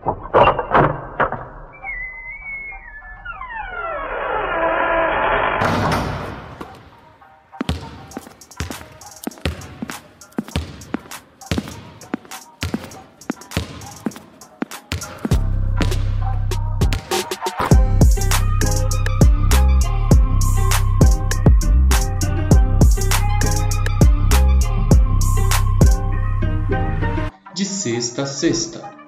Thank.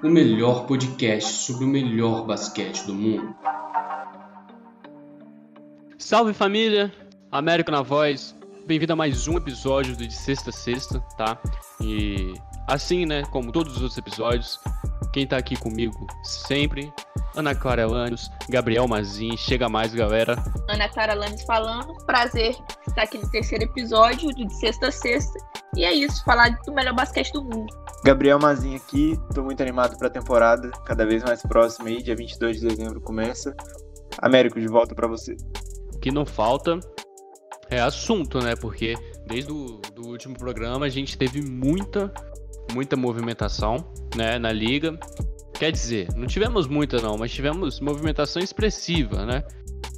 O melhor podcast sobre o melhor basquete do mundo. Salve família, Américo na voz. Bem-vindo a mais um episódio do De Sexta a Sexta, tá? E assim, né, como todos os outros episódios, quem tá aqui comigo sempre, Ana Clara Elanes, Gabriel Mazin, chega mais galera. Ana Clara Lanes falando. Prazer estar aqui no terceiro episódio de Sexta a Sexta. E é isso, falar do melhor basquete do mundo. Gabriel Mazinho aqui, tô muito animado pra temporada, cada vez mais próxima aí, dia 22 de dezembro começa. Américo, de volta pra você. O que não falta é assunto, né? Porque desde o do último programa a gente teve muita, muita movimentação, né, na liga. Quer dizer, não tivemos muita não, mas tivemos movimentação expressiva, né?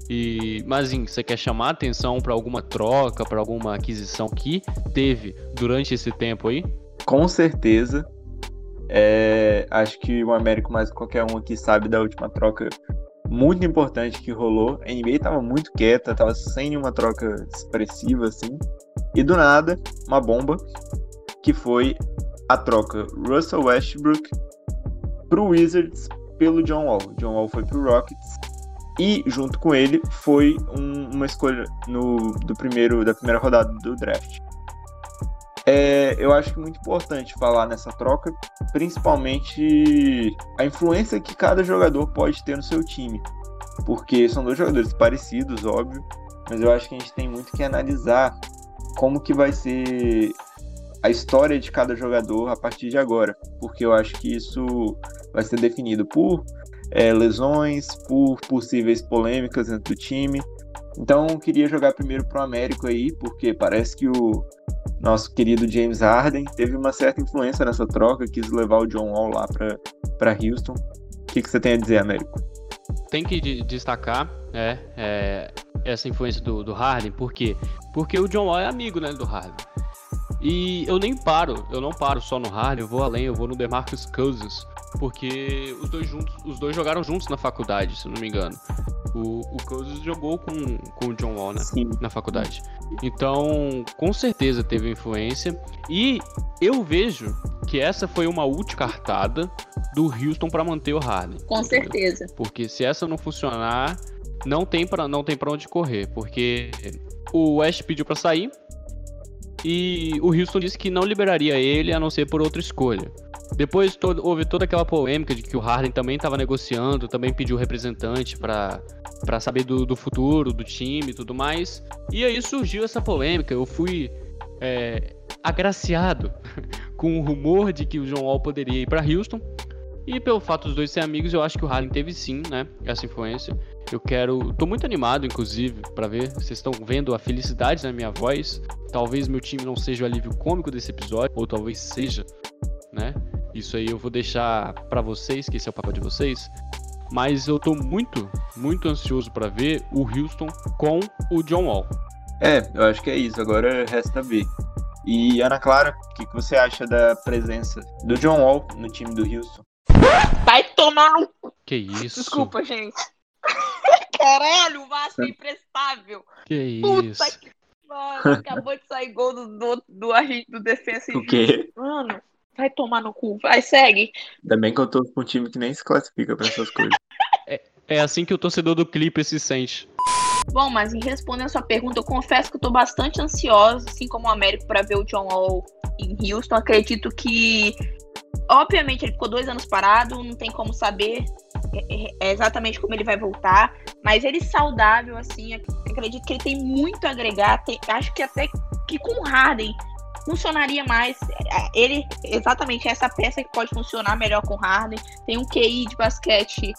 E, Mazinho, você quer chamar a atenção para alguma troca, para alguma aquisição que teve durante esse tempo aí? Com certeza. É, acho que o Américo, mais que qualquer um aqui, sabe da última troca muito importante que rolou. A NBA tava muito quieta, tava sem nenhuma troca expressiva, assim. E do nada, uma bomba, que foi a troca Russell Westbrook pro Wizards pelo John Wall. John Wall foi pro Rockets e junto com ele foi um, uma escolha no, do primeiro, da primeira rodada do draft. É, eu acho que é muito importante falar nessa troca, principalmente a influência que cada jogador pode ter no seu time. Porque são dois jogadores parecidos, óbvio, mas eu acho que a gente tem muito que analisar como que vai ser a história de cada jogador a partir de agora. Porque eu acho que isso vai ser definido por é, lesões, por possíveis polêmicas dentro do time. Então, eu queria jogar primeiro pro Américo aí, porque parece que o nosso querido James Harden teve uma certa influência nessa troca, quis levar o John Wall lá para Houston. O que, que você tem a dizer, Américo? Tem que de- destacar é, é, essa influência do, do Harden, por quê? Porque o John Wall é amigo né, do Harden. E eu nem paro, eu não paro só no Harden, eu vou além, eu vou no DeMarcus Cousins, porque os dois juntos, os dois jogaram juntos na faculdade, se não me engano. O, o Cousins jogou com, com o John Wall, né? Na faculdade. Então, com certeza teve influência. E eu vejo que essa foi uma útil cartada do Houston para manter o Harden. Com certeza. Porque se essa não funcionar, não tem para não tem para onde correr, porque o West pediu para sair e o Houston disse que não liberaria ele a não ser por outra escolha. Depois houve toda aquela polêmica de que o Harden também estava negociando, também pediu representante para para saber do, do futuro do time e tudo mais. E aí surgiu essa polêmica. Eu fui é, agraciado com o rumor de que o John Wall poderia ir para Houston. E pelo fato dos dois serem amigos, eu acho que o Harden teve sim, né? Essa influência. Eu quero. Tô muito animado, inclusive, para ver. Vocês estão vendo a felicidade na minha voz. Talvez meu time não seja o alívio cômico desse episódio, ou talvez seja, né? Isso aí eu vou deixar para vocês, que esse é o papel de vocês. Mas eu tô muito, muito ansioso para ver o Houston com o John Wall. É, eu acho que é isso. Agora resta ver. E Ana Clara, o que, que você acha da presença do John Wall no time do Houston? Vai tomar no. Que isso? Desculpa, gente. Caralho, o Vasco é imprestável. Que Puta isso? que. Mano, acabou de sair gol do, do, do agente do defensa. O quê? Mano, vai tomar no cu. Vai, segue. Ainda bem que eu tô com um time que nem se classifica pra essas coisas. É assim que o torcedor do Clipper se sente. Bom, mas em respondendo a sua pergunta, eu confesso que eu tô bastante ansiosa, assim como o Américo, para ver o John Wall em Houston. Acredito que, obviamente, ele ficou dois anos parado, não tem como saber é, é, exatamente como ele vai voltar, mas ele saudável, assim, ac- acredito que ele tem muito a agregar. tem- acho que até que com o Harden funcionaria mais. É, Ele, exatamente, é essa peça que pode funcionar melhor com o Harden. Tem um QI de basquete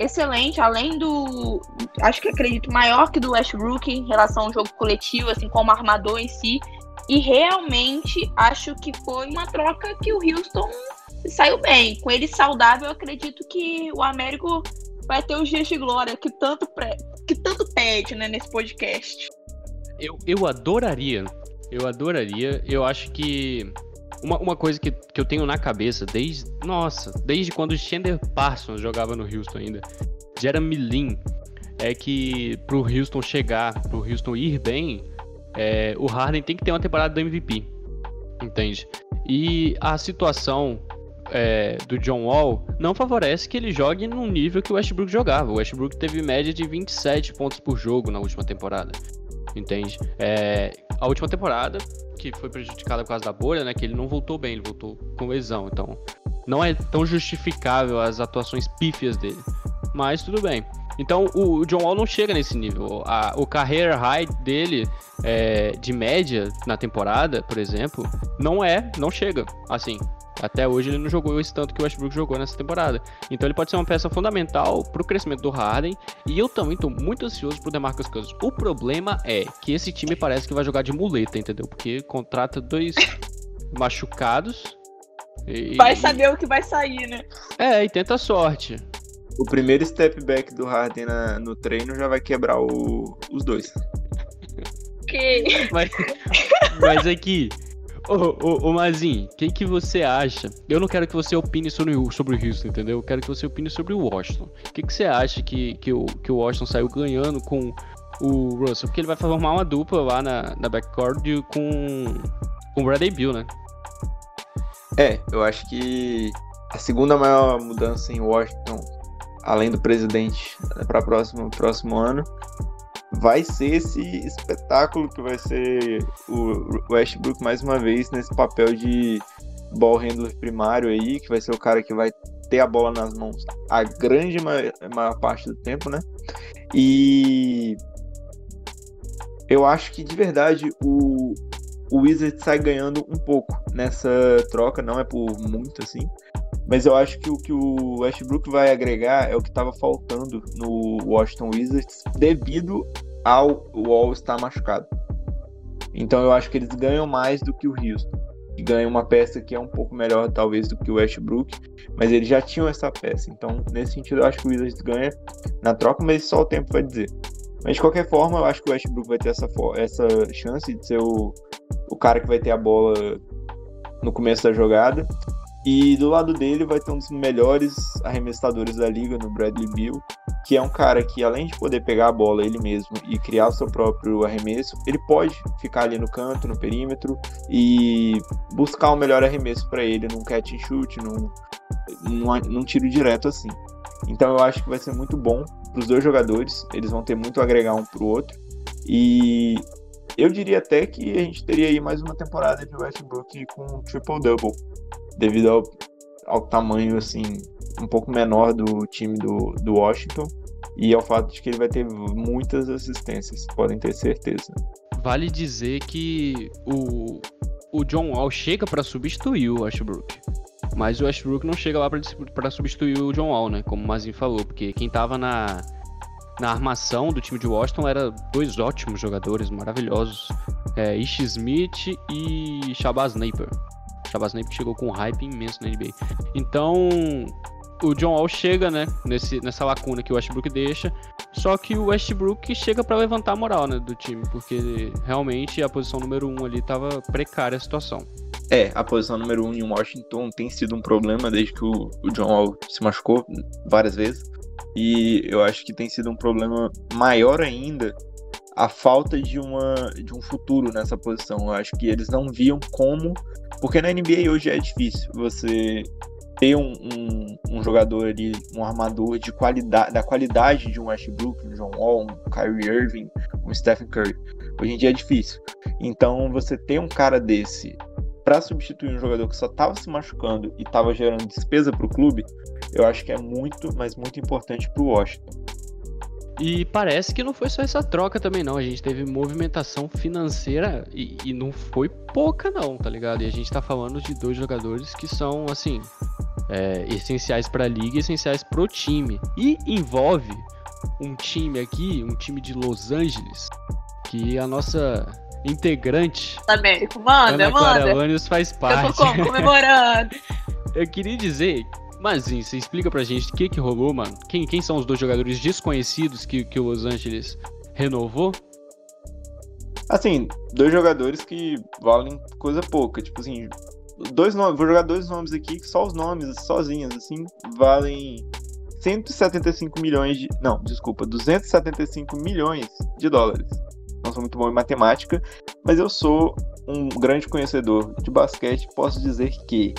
excelente, além do. Acho que acredito maior que do Westbrook em relação ao jogo coletivo, assim, como armador em si. E realmente acho que foi uma troca que o Houston saiu bem. Com ele saudável, acredito que o Américo vai ter os dias de glória que tanto, que tanto pede né, nesse podcast. Eu, eu adoraria, eu adoraria. Eu acho que uma, uma coisa que, que eu tenho na cabeça desde. Nossa, desde quando o Chandler Parsons jogava no Houston ainda, Jeremy Lin, é que pro Houston chegar, pro Houston ir bem, é, o Harden tem que ter uma temporada do MVP. Entende? E a situação é, do John Wall não favorece que ele jogue num nível que o Westbrook jogava. O Westbrook teve média de 27 pontos por jogo na última temporada. Entende? É, a última temporada, que foi prejudicada por causa da bolha, né? Que ele não voltou bem, ele voltou com lesão. Então, não é tão justificável as atuações pífias dele. Mas tudo bem. Então o, John Wall não chega nesse nível. A, o career high dele é, de média na temporada, por exemplo, não é, não chega. Assim, até hoje ele não jogou esse tanto que o Westbrook jogou nessa temporada. Então ele pode ser uma peça fundamental para o crescimento do Harden. E eu também estou muito ansioso pro DeMarcus Cousins. O problema é que esse time parece que vai jogar de muleta, entendeu? Porque contrata dois machucados. E... Vai saber o que vai sair, né? É, e tenta a sorte o primeiro step back do Harden na, no treino já vai quebrar o, os dois. Que? Mas, mas aqui, ô, ô, ô Mazin, o que, você acha? Eu não quero que você opine sobre, sobre o Houston, entendeu? Eu quero que você opine sobre o Washington. O que, que você acha que, que, o, que o Washington saiu ganhando com o Russell? Porque ele vai formar uma dupla lá na, na backcourt com, com o Bradley Bill, né? É, eu acho que a segunda maior mudança em Washington além do presidente né, para próximo próximo ano, vai ser esse espetáculo que vai ser o Westbrook mais uma vez nesse papel de ball handler primário aí, que vai ser o cara que vai ter a bola nas mãos a grande maior, maior parte do tempo, né? E eu acho que de verdade o, o Wizard sai ganhando um pouco nessa troca, não é por muito assim, mas eu acho que o que o Westbrook vai agregar é o que estava faltando no Washington Wizards devido ao Wall estar machucado. Então eu acho que eles ganham mais do que o Houston. E ganham uma peça que é um pouco melhor, talvez, do que o Westbrook. Mas eles já tinham essa peça. Então, nesse sentido, eu acho que o Wizards ganha na troca, mas só o tempo vai dizer. Mas de qualquer forma, eu acho que o Westbrook vai ter essa, essa chance de ser o, o cara que vai ter a bola no começo da jogada. E do lado dele vai ter um dos melhores arremessadores da liga, no Bradley Bill, que é um cara que, além de poder pegar a bola ele mesmo e criar o seu próprio arremesso, ele pode ficar ali no canto, no perímetro e buscar o melhor arremesso para ele num catch and shoot, num, num, num tiro direto assim. Então eu acho que vai ser muito bom para os dois jogadores, eles vão ter muito a agregar um para o outro. E eu diria até que a gente teria aí mais uma temporada de Westbrook com triple-double devido ao, ao tamanho assim um pouco menor do time do, do Washington e ao fato de que ele vai ter muitas assistências, podem ter certeza. Vale dizer que o, o John Wall chega para substituir o Westbrook. Mas o Westbrook não chega lá para substituir o John Wall, né? Como o Mazin falou, porque quem tava na, na armação do time de Washington era dois ótimos jogadores, maravilhosos. É, Ish Smith e Shabazz Napier. Shabazz Napier chegou com um hype imenso na NBA. Então, o John Wall chega, né, nesse, nessa lacuna que o Westbrook deixa, só que o Westbrook chega para levantar a moral, né, do time, porque realmente a posição número um ali tava precária a situação. É, a posição número um em Washington tem sido um problema desde que o, o John Wall se machucou várias vezes. E eu acho que tem sido um problema maior ainda a falta de, uma, de um futuro nessa posição. Eu acho que eles não viam como. Porque na NBA hoje é difícil você ter um, um, um jogador ali, um armador de qualidade, da qualidade de um Westbrook, um John Wall, um Kyrie Irving, um Stephen Curry. Hoje em dia é difícil. Então você ter um cara desse para substituir um jogador que só estava se machucando e estava gerando despesa para o clube, eu acho que é muito, mas muito importante para o Washington. E parece que não foi só essa troca também, não. A gente teve movimentação financeira e, e não foi pouca, não, tá ligado? E a gente tá falando de dois jogadores que são, assim, é, essenciais pra liga e essenciais pro time. E envolve um time aqui, um time de Los Angeles, que a nossa integrante. Américo, manda, Ana manda. Clara faz parte. Eu tô comemorando. eu queria dizer, mas sim, você explica pra gente o que que rolou, mano? Quem, quem são os dois jogadores desconhecidos que, que o Los Angeles renovou? Assim, dois jogadores que valem coisa pouca. Tipo assim, dois nomes, vou jogar dois nomes aqui, que só os nomes, sozinhos, assim, valem 175 milhões de. Não, desculpa, 275 milhões de dólares. Não sou muito bom em matemática, mas eu sou um grande conhecedor de basquete. Posso dizer que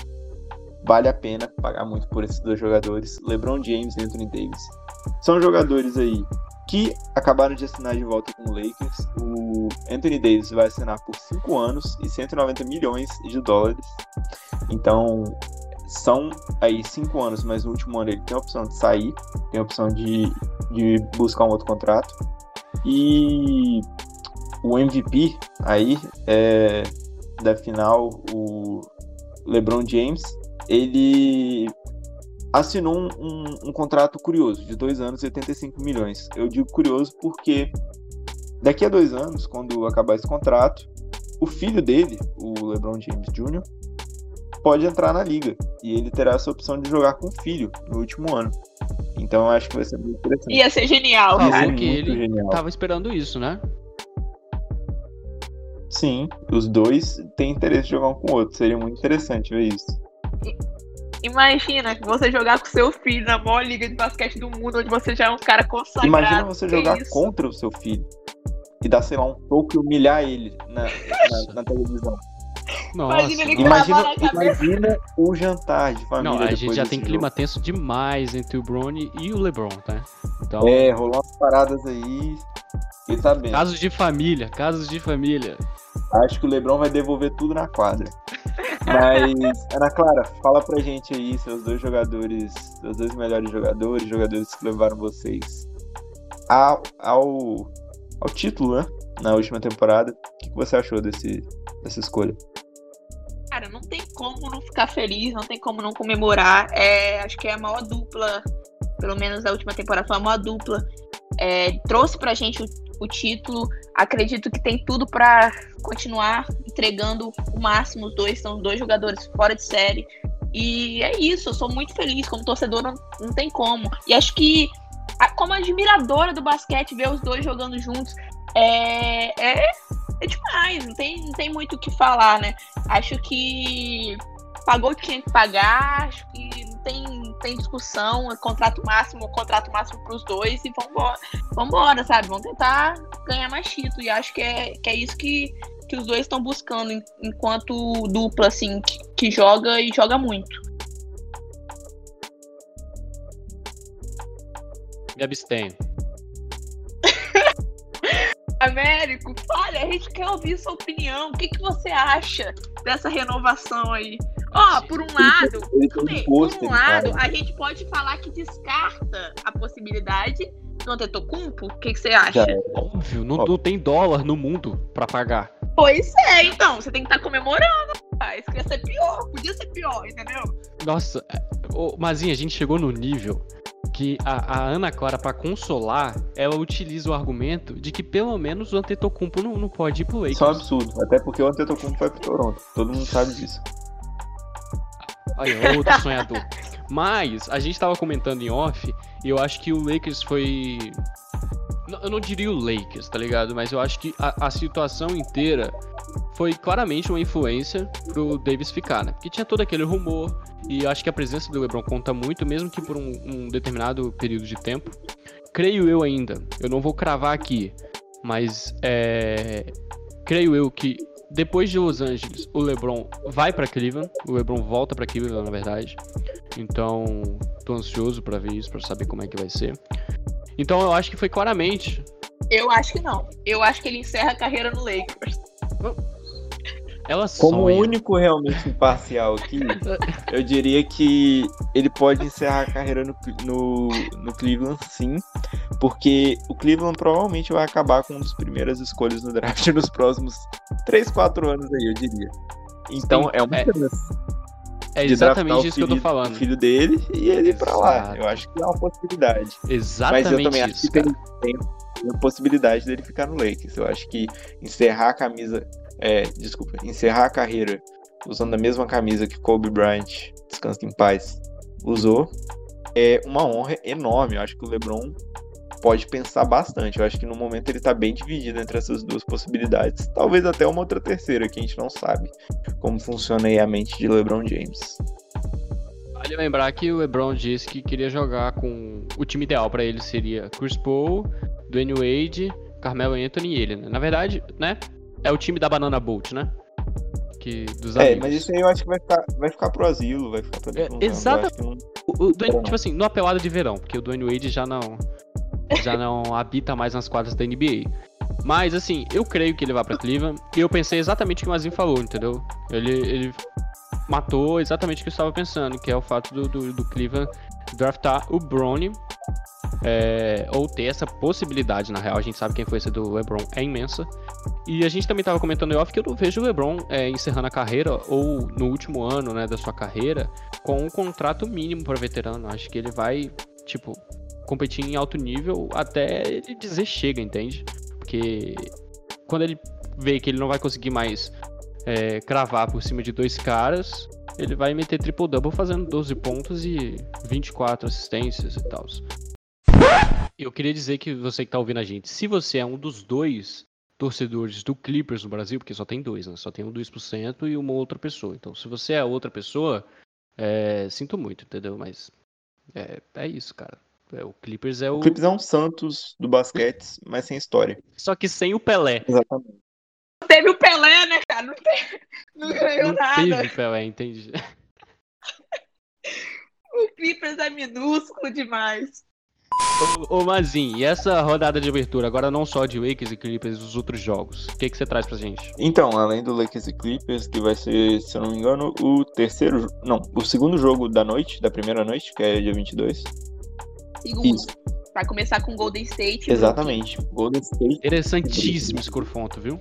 vale a pena pagar muito por esses dois jogadores, LeBron James e Anthony Davis. São jogadores aí que acabaram de assinar de volta com o Lakers. O Anthony Davis vai assinar por 5 anos e 190 milhões de dólares. Então, são aí 5 anos, mas no último ano ele tem a opção de sair, tem a opção de, de buscar um outro contrato. E o MVP aí é, da final, o LeBron James, ele assinou um, um, um, contrato curioso de dois anos e 85 milhões. Eu digo curioso porque daqui a dois anos, quando acabar esse contrato, o filho dele, o LeBron James Jr., pode entrar na liga e ele terá essa opção de jogar com o filho no último ano. Então eu acho que vai ser muito interessante. Ia ser genial. Falou cara. que ele genial. tava esperando isso, né? Sim, os dois têm interesse de jogar um com o outro. Seria muito interessante ver isso. Imagina você jogar com seu filho na maior liga de basquete do mundo, onde você já é um cara consagrado. Imagina você jogar isso? contra o seu filho e dar, sei lá, um toque e humilhar ele na, na, na televisão. Nossa. Imagina, ele imagina, imagina o jantar de família. Não, a gente já tem jogo. clima tenso demais entre o Brony e o LeBron, tá? Então... É, rolou umas paradas aí. E tá bem. Casos de família, casos de família. Acho que o LeBron vai devolver tudo na quadra. Mas, Ana Clara, fala pra gente aí, seus dois jogadores, seus dois melhores jogadores, jogadores que levaram vocês ao, ao, ao título, né? Na última temporada. O que você achou desse, dessa escolha? Cara, não tem como não ficar feliz, não tem como não comemorar. É, acho que é a maior dupla, pelo menos a última temporada foi a maior dupla. É, trouxe pra gente o, o título. Acredito que tem tudo para continuar entregando o máximo. Os dois são dois jogadores fora de série. E é isso, eu sou muito feliz. Como torcedor, não, não tem como. E acho que, como admiradora do basquete, ver os dois jogando juntos é, é, é demais. Não tem, não tem muito o que falar, né? Acho que pagou o que tinha que pagar. Acho que não tem, tem discussão. É contrato máximo, contrato máximo para os dois. E vambora, vambora, sabe? Vamos tentar ganhar mais título. E acho que é, que é isso que, que os dois estão buscando enquanto dupla, assim, que, que joga e joga muito. Me abstenho. Américo, fale, a gente quer ouvir sua opinião. O que, que você acha dessa renovação aí? Ó, oh, por um lado, por um lado, a gente pode falar que descarta a possibilidade do Antetokounmpo. O que, que você acha? É óbvio, não, não, tem dólar no mundo pra pagar. Pois é, então, você tem que estar tá comemorando, rapaz. Que ia ser pior, podia ser pior, entendeu? Nossa, ô, Mazinha, a gente chegou no nível que a, a Ana Clara, para consolar, ela utiliza o argumento de que pelo menos o Antetokounmpo não, não pode ir pro Lakers. Isso é um absurdo, até porque o Antetokounmpo vai pro Toronto. Todo mundo sabe disso. Olha, outro sonhador. Mas a gente tava comentando em off e eu acho que o Lakers foi. Eu não diria o Lakers, tá ligado? Mas eu acho que a, a situação inteira foi claramente uma influência pro Davis ficar, né? Porque tinha todo aquele rumor e eu acho que a presença do LeBron conta muito, mesmo que por um, um determinado período de tempo. Creio eu ainda, eu não vou cravar aqui, mas é, creio eu que depois de Los Angeles, o LeBron vai para Cleveland, o LeBron volta para Cleveland, na verdade. Então, tô ansioso para ver isso, para saber como é que vai ser. Então, eu acho que foi claramente. Eu acho que não. Eu acho que ele encerra a carreira no Lakers. Ela Como sonha. único realmente imparcial aqui, eu diria que ele pode encerrar a carreira no, no, no, Cleveland, sim, porque o Cleveland provavelmente vai acabar com uma das primeiras escolhas no draft nos próximos 3, 4 anos aí, eu diria. Então sim, é uma é, é exatamente isso filho, que eu tô falando. O filho dele e ele ir pra lá. Eu acho que é uma possibilidade. Exatamente Mas eu também isso, acho que tem, tem a possibilidade dele ficar no Lakers. Eu acho que encerrar a camisa é, desculpa, encerrar a carreira usando a mesma camisa que Kobe Bryant, descansa em paz, usou, é uma honra enorme. Eu acho que o LeBron pode pensar bastante. Eu acho que no momento ele tá bem dividido entre essas duas possibilidades. Talvez até uma outra terceira, que a gente não sabe como funciona aí a mente de LeBron James. Vale lembrar que o LeBron disse que queria jogar com. O time ideal para ele seria Chris Paul, Dwayne Wade, Carmelo Anthony e ele, né? Na verdade, né? É o time da Banana Boat, né? Que, dos É, amigos. mas isso aí eu acho que vai ficar, vai ficar pro asilo, vai ficar pra É, defusão. Eu exata- acho que não- O, tipo assim, no apelado de verão, porque o Dwayne Wade já não já não habita mais nas quadras da NBA. Mas assim, eu creio que ele vai pra Cleveland e eu pensei exatamente o que o Mazinho falou, entendeu? Ele, ele matou exatamente o que eu estava pensando, que é o fato do, do, do Cleveland draftar o Bronny é, ou ter essa possibilidade, na real, a gente sabe quem foi esse do LeBron, é imensa. E a gente também tava comentando em off que eu não vejo o LeBron é, encerrando a carreira ou no último ano, né, da sua carreira com um contrato mínimo para veterano. Acho que ele vai, tipo, competir em alto nível até ele dizer chega, entende? Porque quando ele vê que ele não vai conseguir mais é, cravar por cima de dois caras, ele vai meter triple-double fazendo 12 pontos e 24 assistências e tal. Eu queria dizer que você que tá ouvindo a gente, se você é um dos dois torcedores do Clippers no Brasil, porque só tem dois, né? Só tem um 2% e uma outra pessoa. Então, se você é outra pessoa, é, sinto muito, entendeu? Mas é, é isso, cara. É, o Clippers é o. O Clippers é um Santos do basquete, mas sem história. Só que sem o Pelé. Exatamente. Teve o Pelé, né, cara? Não, teve- não ganhou Não nada. teve Pelé, entendi. O Clippers é minúsculo demais. Ô, ô Mazin, e essa rodada de abertura, agora não só de Lakers e Clippers, os outros jogos, o que, que você traz pra gente? Então, além do Lakers e Clippers, que vai ser, se eu não me engano, o terceiro. Não, o segundo jogo da noite, da primeira noite, que é dia 22. Segundo, Isso, vai começar com Golden State. e exatamente. Golden State, Interessantíssimo esse confronto, viu?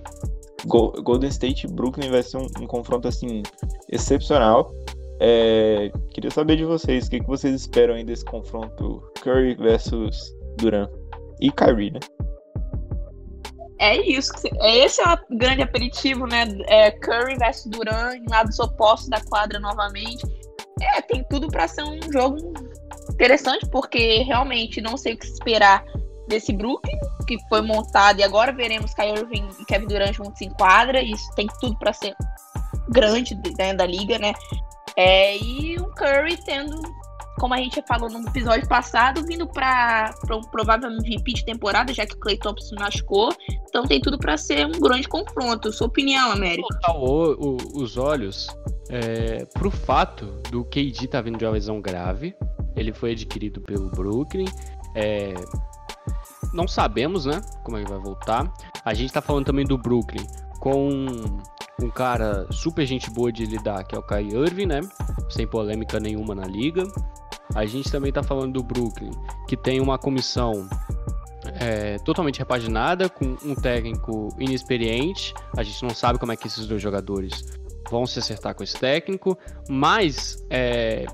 Go- Golden State e Brooklyn vai ser um, um confronto assim excepcional. É, queria saber de vocês, o que, que vocês esperam aí desse confronto Curry versus Durant e Kyrie, né? É isso. é Esse é o grande aperitivo, né? É Curry versus Duran, em lados opostos da quadra novamente. É, tem tudo pra ser um jogo interessante, porque realmente não sei o que esperar desse Brooklyn, que foi montado, e agora veremos Kyrie Irving e Kevin Durant juntos em quadra. Isso tem tudo pra ser grande dentro da liga, né? É, e o Curry tendo, como a gente falou no episódio passado, vindo para um provável MVP de temporada, já que o Clay Thompson machucou. Então tem tudo pra ser um grande confronto. Sua opinião, América? O- o- os olhos é, pro fato do KD tá vindo de uma lesão grave. Ele foi adquirido pelo Brooklyn. É, não sabemos, né, como ele vai voltar. A gente tá falando também do Brooklyn com um cara super gente boa de lidar, que é o Kai Irving, né? Sem polêmica nenhuma na liga. A gente também tá falando do Brooklyn, que tem uma comissão é, totalmente repaginada, com um técnico inexperiente. A gente não sabe como é que esses dois jogadores vão se acertar com esse técnico, mas é,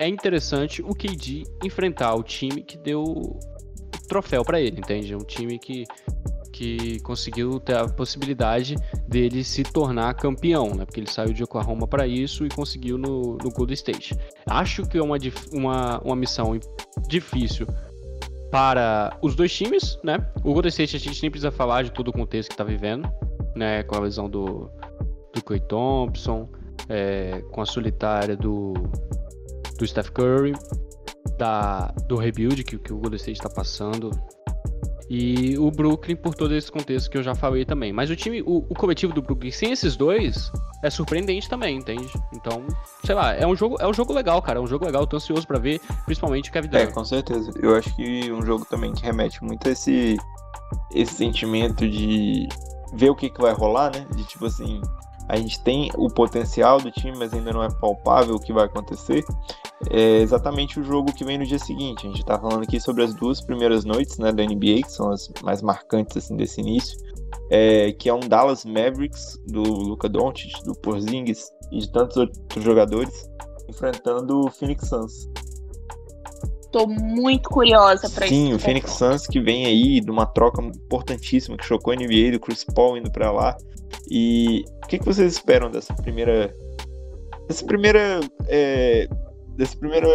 é interessante o KD enfrentar o time que deu troféu pra ele, entende? Um time que, que conseguiu ter a possibilidade dele se tornar campeão, né? Porque ele saiu de Oklahoma para isso e conseguiu no, no Golden State. Acho que é uma, uma, uma missão difícil para os dois times, né? O Golden State a gente nem precisa falar de todo o contexto que tá vivendo, né? Com a lesão do, do Clay Thompson, é, com a solitária do, do Steph Curry, da, do rebuild que, que o Golden State está passando. E o Brooklyn por todo esse contexto que eu já falei também. Mas o time, o, o coletivo do Brooklyn sem esses dois é surpreendente também, entende? Então, sei lá, é um jogo, é um jogo legal, cara. É um jogo legal, tô ansioso pra ver, principalmente o Kevin É, Durant. com certeza. Eu acho que um jogo também que remete muito a esse, esse sentimento de ver o que, que vai rolar, né? De tipo assim, a gente tem o potencial do time, mas ainda não é palpável o que vai acontecer. É exatamente o jogo que vem no dia seguinte. A gente tá falando aqui sobre as duas primeiras noites né, da NBA, que são as mais marcantes assim, desse início. É, que é um Dallas Mavericks do Luka Doncic, do Porzingis e de tantos outros jogadores enfrentando o Phoenix Suns. Tô muito curiosa pra Sim, esse o Phoenix. Suns que vem aí de uma troca importantíssima que chocou a NBA do Chris Paul indo pra lá. E O que, que vocês esperam dessa primeira. Dessa primeira. É, dessa primeira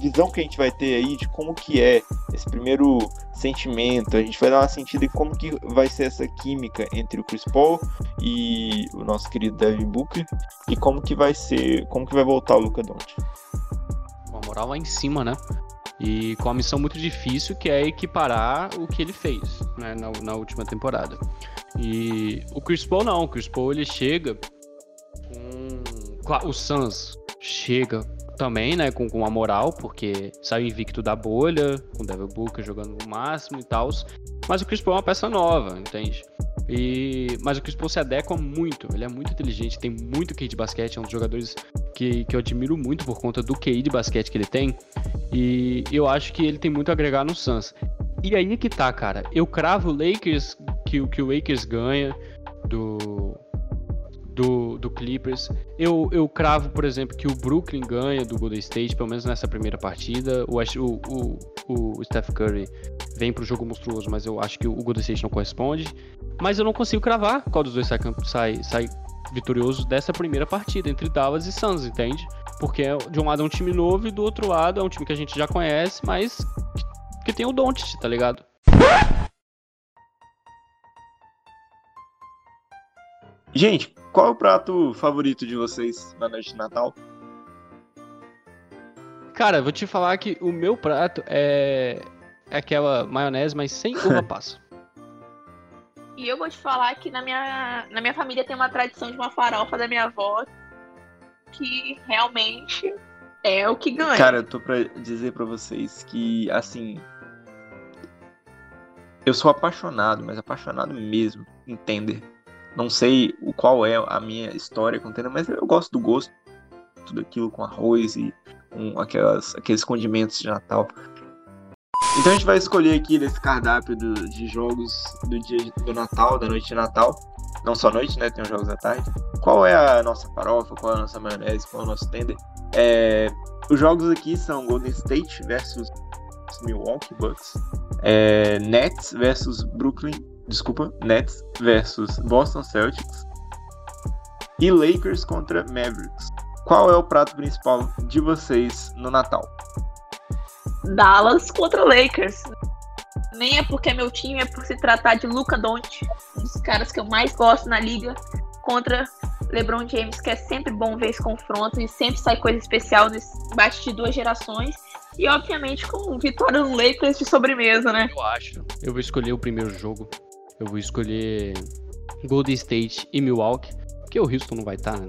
visão que a gente vai ter aí de como que é esse primeiro sentimento. A gente vai dar uma sentida em como que vai ser essa química entre o Chris Paul e o nosso querido Devin Booker e como que vai ser, como que vai voltar o Luca Doncic. Com a moral lá em cima, né? E com uma missão muito difícil que é equiparar o que ele fez né, na, na última temporada. E o Chris Paul não, o Chris Paul ele chega com. O Suns chega também, né, com, com a moral, porque saiu invicto da bolha, com o Devil Booker jogando o máximo e tal. Mas o Chris Paul é uma peça nova, entende? E, mas o Chris Paul se adequa muito, ele é muito inteligente, tem muito QI de basquete, é um dos jogadores que, que eu admiro muito por conta do QI de basquete que ele tem. E eu acho que ele tem muito a agregar no Suns. E aí que tá, cara. Eu cravo o Lakers, que, que o Lakers ganha do, do, do Clippers. Eu, eu cravo, por exemplo, que o Brooklyn ganha do Golden State, pelo menos nessa primeira partida. O, o, o, o Steph Curry vem pro jogo monstruoso, mas eu acho que o Golden State não corresponde. Mas eu não consigo cravar qual dos dois sai, sai, sai vitorioso dessa primeira partida entre Dallas e Suns, entende? Porque é, de um lado é um time novo e do outro lado é um time que a gente já conhece, mas que tem o Doncic, tá ligado? Gente, qual é o prato favorito de vocês na noite de Natal? Cara, vou te falar que o meu prato é, é aquela maionese, mas sem uva passa. E eu vou te falar que na minha, na minha família tem uma tradição de uma farofa da minha avó que realmente é o que ganha. Cara, eu tô pra dizer pra vocês que, assim. Eu sou apaixonado, mas apaixonado mesmo, entender não sei o qual é a minha história com Tender, mas eu gosto do gosto, tudo aquilo com arroz e aquelas, aqueles condimentos de Natal. Então a gente vai escolher aqui nesse cardápio do, de jogos do dia do Natal, da noite de Natal. Não só noite, né? Tem os jogos da tarde. Qual é a nossa farofa, qual é a nossa maionese, qual é o nosso tender? É, os jogos aqui são Golden State versus Milwaukee Bucks, é, Nets versus Brooklyn desculpa, Nets versus Boston Celtics e Lakers contra Mavericks. Qual é o prato principal de vocês no Natal? Dallas contra Lakers. Nem é porque é meu time, é por se tratar de Luca Doncic, um dos caras que eu mais gosto na liga, contra LeBron James, que é sempre bom ver esse confronto e sempre sai coisa especial nesse bate de duas gerações. E obviamente com vitória no Lakers de sobremesa, né? Eu acho. Eu vou escolher o primeiro jogo eu vou escolher Golden State e Milwaukee, porque o Houston não vai estar tá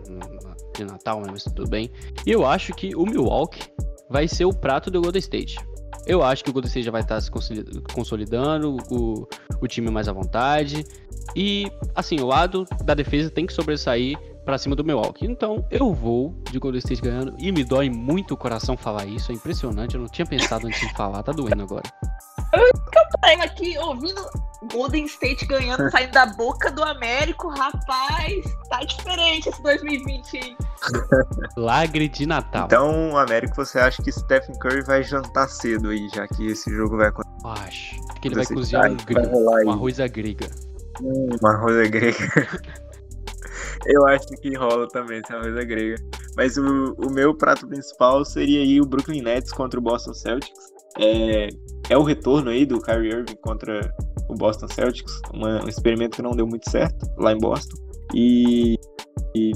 de Natal, né? Mas tudo bem. E eu acho que o Milwaukee vai ser o prato do Golden State. Eu acho que o Golden State já vai estar tá se consolidando, o, o time mais à vontade. E, assim, o lado da defesa tem que sobressair para cima do Milwaukee. Então, eu vou de Golden State ganhando. E me dói muito o coração falar isso. É impressionante. Eu não tinha pensado antes de falar. Tá doendo agora. Eu aqui ouvindo Golden State ganhando, saindo da boca do Américo, rapaz, tá diferente esse 2020 aí. Lagre de Natal. Então, Américo, você acha que Stephen Curry vai jantar cedo aí, já que esse jogo vai acontecer? Acho que ele vai cozinhar um, vai um arroz à grega. Hum, um arroz à grega. Eu acho que rola também esse arroz à grega. Mas o, o meu prato principal seria aí o Brooklyn Nets contra o Boston Celtics. É, é o retorno aí do Kyrie Irving contra o Boston Celtics, uma, um experimento que não deu muito certo lá em Boston. E, e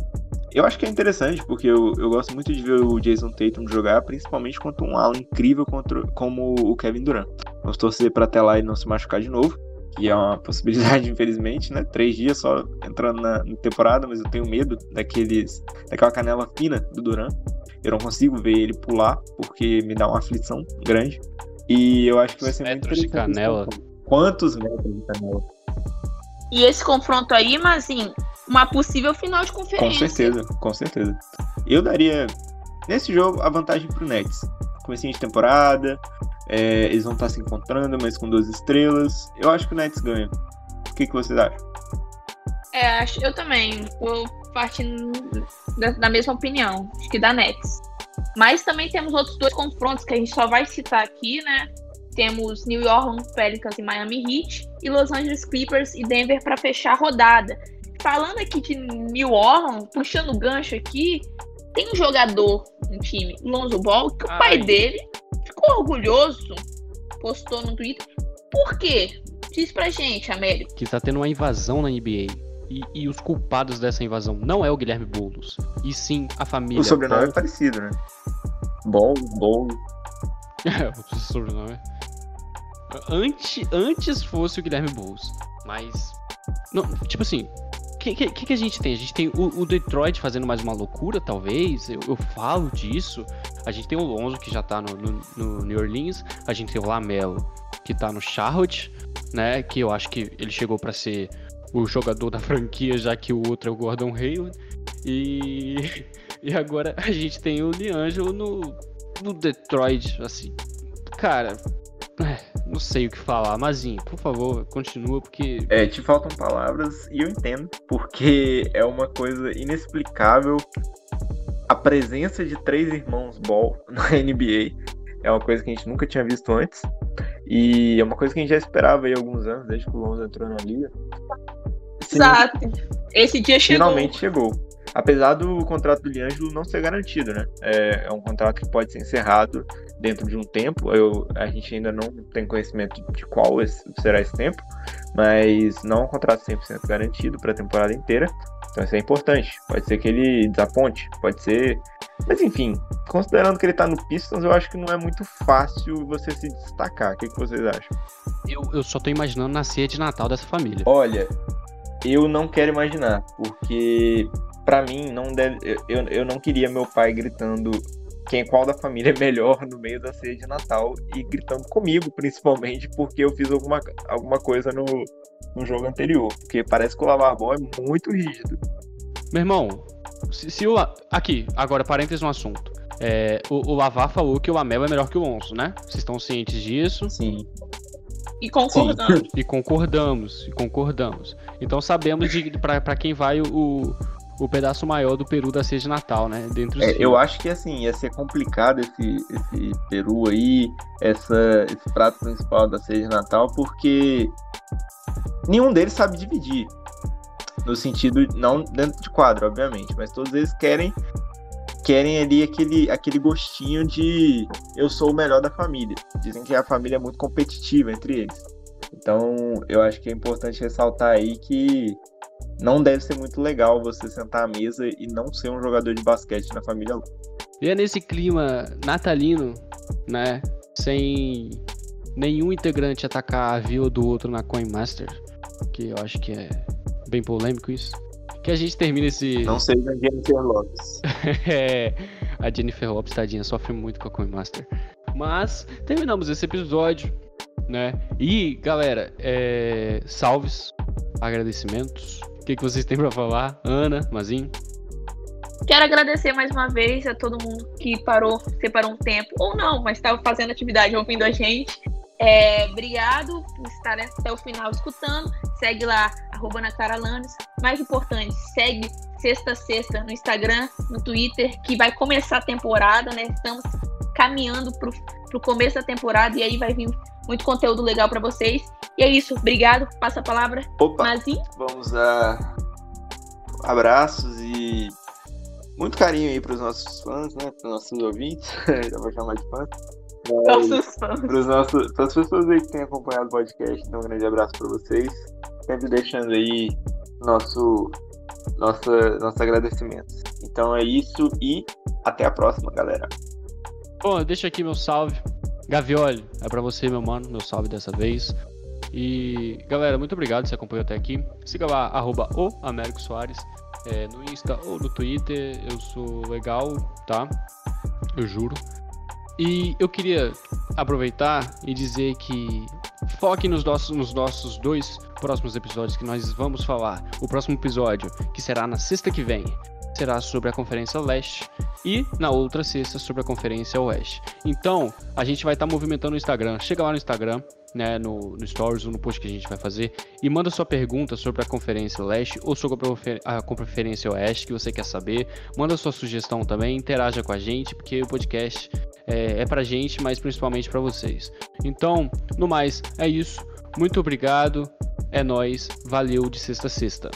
eu acho que é interessante, porque eu, eu gosto muito de ver o Jason Tatum jogar, principalmente contra um ala incrível contra, como o Kevin Durant. Vamos torcer para até lá e não se machucar de novo, que é uma possibilidade, infelizmente, né? Três dias só entrando na, na temporada, mas eu tenho medo daqueles, daquela canela fina do Durant. Eu não consigo ver ele pular, porque me dá uma aflição grande. E eu acho que vai ser metros muito de canela. Quantos metros de canela? E esse confronto aí, mas assim, uma possível final de conferência. Com certeza, com certeza. Eu daria, nesse jogo, a vantagem pro Nets. Comecinho de temporada, é, eles vão estar se encontrando, mas com duas estrelas. Eu acho que o Nets ganha. O que, que vocês acham? É, eu também. Vou partindo da, da mesma opinião. Acho que da Nets. Mas também temos outros dois confrontos que a gente só vai citar aqui, né? Temos New Orleans Pelicans e Miami Heat e Los Angeles Clippers e Denver para fechar a rodada. falando aqui de New Orleans, puxando o gancho aqui, tem um jogador no time, Lonzo Ball, que o pai Ai. dele ficou orgulhoso, postou no Twitter. Por quê? Diz pra gente, Américo. Que tá tendo uma invasão na NBA. E, e os culpados dessa invasão não é o Guilherme Boulos, e sim a família. O sobrenome é Ball. parecido, né? Bom, bom. É, o sobrenome. Antes, antes fosse o Guilherme Boulos. Mas. Não, tipo assim. Que, que, que a gente tem? A gente tem o, o Detroit fazendo mais uma loucura, talvez. Eu, eu falo disso. A gente tem o Lonzo, que já tá no, no, no New Orleans. A gente tem o Lamelo, que tá no Charlotte, né? Que eu acho que ele chegou pra ser o jogador da franquia, já que o outro é o Gordon Hayward. E, e agora a gente tem o Liangelo no, no Detroit, assim. Cara, não sei o que falar. Mazinho, por favor, continua, porque. É, te faltam palavras e eu entendo, porque é uma coisa inexplicável a presença de três irmãos Ball na NBA. É uma coisa que a gente nunca tinha visto antes. E é uma coisa que a gente já esperava aí há alguns anos, desde que o Lonzo entrou na liga. Exato. Esse dia chegou. finalmente chegou. Apesar do contrato do Liangelo não ser garantido, né? É, é um contrato que pode ser encerrado dentro de um tempo. Eu, a gente ainda não tem conhecimento de qual esse- será esse tempo, mas não é um contrato 100% garantido para a temporada inteira. Então isso é importante. Pode ser que ele desaponte, pode ser. Mas enfim, considerando que ele tá no Pistons, eu acho que não é muito fácil você se destacar. O que, que vocês acham? Eu, eu só tô imaginando na ceia de Natal dessa família. Olha, eu não quero imaginar, porque pra mim não deve, eu- eu, não queria meu pai gritando quem qual da família é melhor no meio da ceia de Natal e gritando comigo, principalmente porque eu fiz alguma, alguma coisa no, no jogo anterior, porque parece que o lavar ball é muito rígido. Meu irmão, se, se o. Aqui, agora parênteses no assunto. É, o, o Lavar falou que o Amel é melhor que o Lonzo, né? Vocês estão cientes disso Sim. E concordando. e concordamos, e concordamos. Então sabemos de pra quem vai o, o pedaço maior do peru da ceia de Natal, né? Dentro É, eu acho que assim, ia ser complicado esse, esse peru aí, essa, esse prato principal da ceia de Natal, porque nenhum deles sabe dividir. No sentido, não dentro de quadro, obviamente, mas todos eles querem querem ali aquele, aquele gostinho de eu sou o melhor da família. Dizem que a família é muito competitiva entre eles. Então, eu acho que é importante ressaltar aí que não deve ser muito legal você sentar à mesa e não ser um jogador de basquete na família E é nesse clima natalino, né? Sem nenhum integrante atacar a vila do outro na Coin Master, que eu acho que é bem polêmico isso. Que a gente termina esse. Não seja Jennifer Lopes. É, a Jennifer Lopes, tadinha, sofre muito com a Coin Master. Mas terminamos esse episódio, né? E, galera, é... salves, agradecimentos. O que, que vocês têm pra falar? Ana, Mazinho? Quero agradecer mais uma vez a todo mundo que parou, separou um tempo, ou não, mas estava fazendo atividade ouvindo a gente. É, obrigado por estar até o final escutando. Segue lá, arroba Nacaralanes. Mais importante, segue Sexta Sexta no Instagram, no Twitter, que vai começar a temporada, né? Estamos caminhando pro, pro começo da temporada e aí vai vir muito conteúdo legal para vocês. E é isso, obrigado. Passa a palavra, Opa, Mazinho. vamos a abraços e muito carinho aí para os nossos fãs, né? Para os nossos ouvintes. Já vou chamar de fãs. Nossos fãs. para os nossos, para as pessoas aí que têm acompanhado o podcast, então um grande abraço para vocês. Sempre deixando aí nosso, nossa, nossos agradecimentos. Então é isso e até a próxima, galera. Bom, deixa aqui meu salve. Gavioli, é pra você, meu mano, meu salve dessa vez. E, galera, muito obrigado se acompanhou até aqui. Siga lá, arroba o Américo Soares, é, no Insta ou no Twitter. Eu sou legal, tá? Eu juro. E eu queria aproveitar e dizer que foque nos nossos, nos nossos dois próximos episódios que nós vamos falar. O próximo episódio, que será na sexta que vem, será sobre a Conferência Leste e na outra sexta sobre a Conferência Oeste. Então, a gente vai estar movimentando o Instagram. Chega lá no Instagram, né, no, no Stories ou no post que a gente vai fazer e manda sua pergunta sobre a Conferência Leste ou sobre a Confer- a Conferência Oeste que você quer saber. Manda sua sugestão também, interaja com a gente, porque o podcast é, é pra gente, mas principalmente pra vocês. Então, no mais, é isso. Muito obrigado. É nóis. Valeu de sexta a sexta.